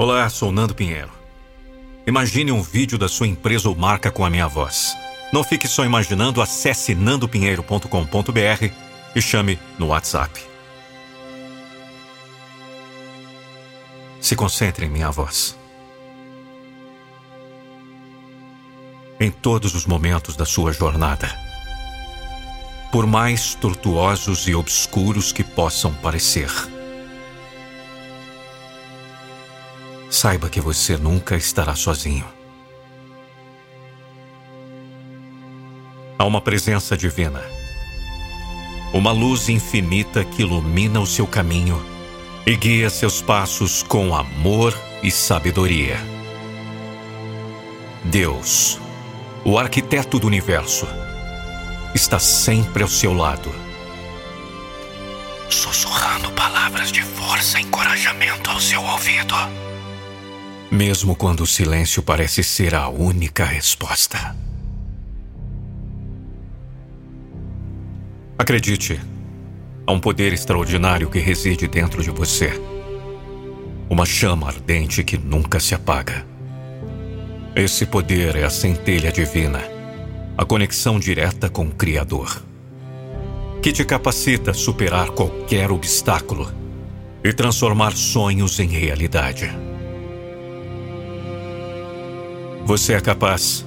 Olá, sou Nando Pinheiro. Imagine um vídeo da sua empresa ou marca com a minha voz. Não fique só imaginando, acesse nandopinheiro.com.br e chame no WhatsApp. Se concentre em minha voz. Em todos os momentos da sua jornada, por mais tortuosos e obscuros que possam parecer, saiba que você nunca estará sozinho. Há uma presença divina, uma luz infinita que ilumina o seu caminho e guia seus passos com amor e sabedoria. Deus, o arquiteto do universo, está sempre ao seu lado, sussurrando palavras de força e encorajamento ao seu ouvido. Mesmo quando o silêncio parece ser a única resposta. Acredite, há um poder extraordinário que reside dentro de você. Uma chama ardente que nunca se apaga. Esse poder é a centelha divina, a conexão direta com o Criador, que te capacita a superar qualquer obstáculo e transformar sonhos em realidade. Você é capaz.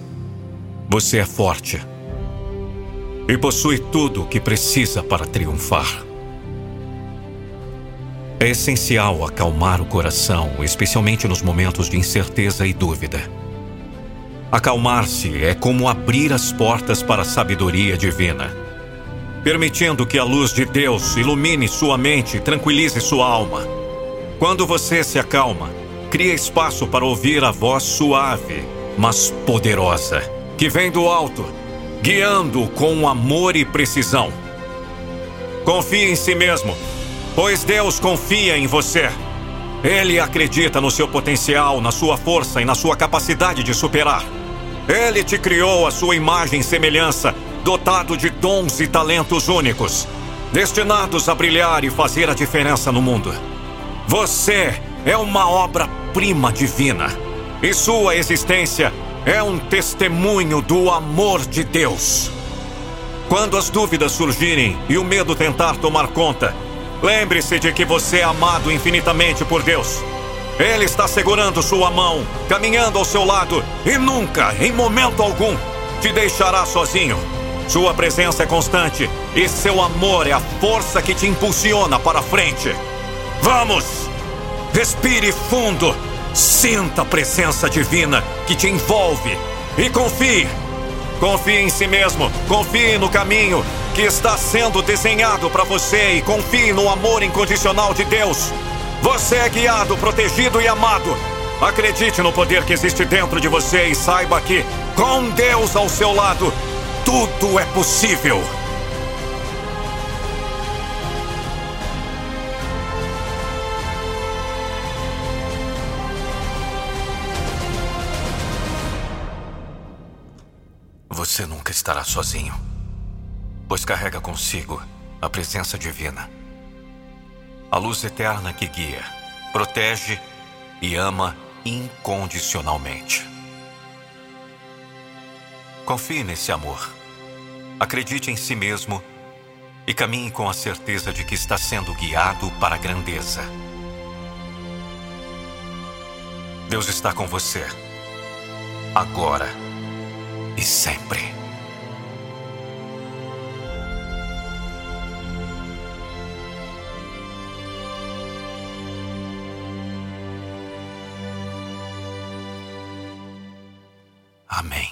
Você é forte. E possui tudo o que precisa para triunfar. É essencial acalmar o coração, especialmente nos momentos de incerteza e dúvida. Acalmar-se é como abrir as portas para a sabedoria divina, permitindo que a luz de Deus ilumine sua mente e tranquilize sua alma. Quando você se acalma, cria espaço para ouvir a voz suave mas poderosa, que vem do alto, guiando com amor e precisão. Confie em si mesmo, pois Deus confia em você. Ele acredita no seu potencial, na sua força e na sua capacidade de superar. Ele te criou a sua imagem e semelhança, dotado de dons e talentos únicos, destinados a brilhar e fazer a diferença no mundo. Você é uma obra-prima divina e sua existência é um testemunho do amor de Deus. Quando as dúvidas surgirem e o medo tentar tomar conta, lembre-se de que você é amado infinitamente por Deus. Ele está segurando sua mão, caminhando ao seu lado e nunca, em momento algum, te deixará sozinho. Sua presença é constante e seu amor é a força que te impulsiona para frente. Vamos! Respire fundo Sinta a presença divina que te envolve e confie. Confie em si mesmo, confie no caminho que está sendo desenhado para você e confie no amor incondicional de Deus. Você é guiado, protegido e amado. Acredite no poder que existe dentro de você e saiba que, com Deus ao seu lado, tudo é possível. Você nunca estará sozinho, pois carrega consigo a presença divina, a luz eterna que guia, protege e ama incondicionalmente. Confie nesse amor, acredite em si mesmo e caminhe com a certeza de que está sendo guiado para a grandeza. Deus está com você, agora e sempre. Amém.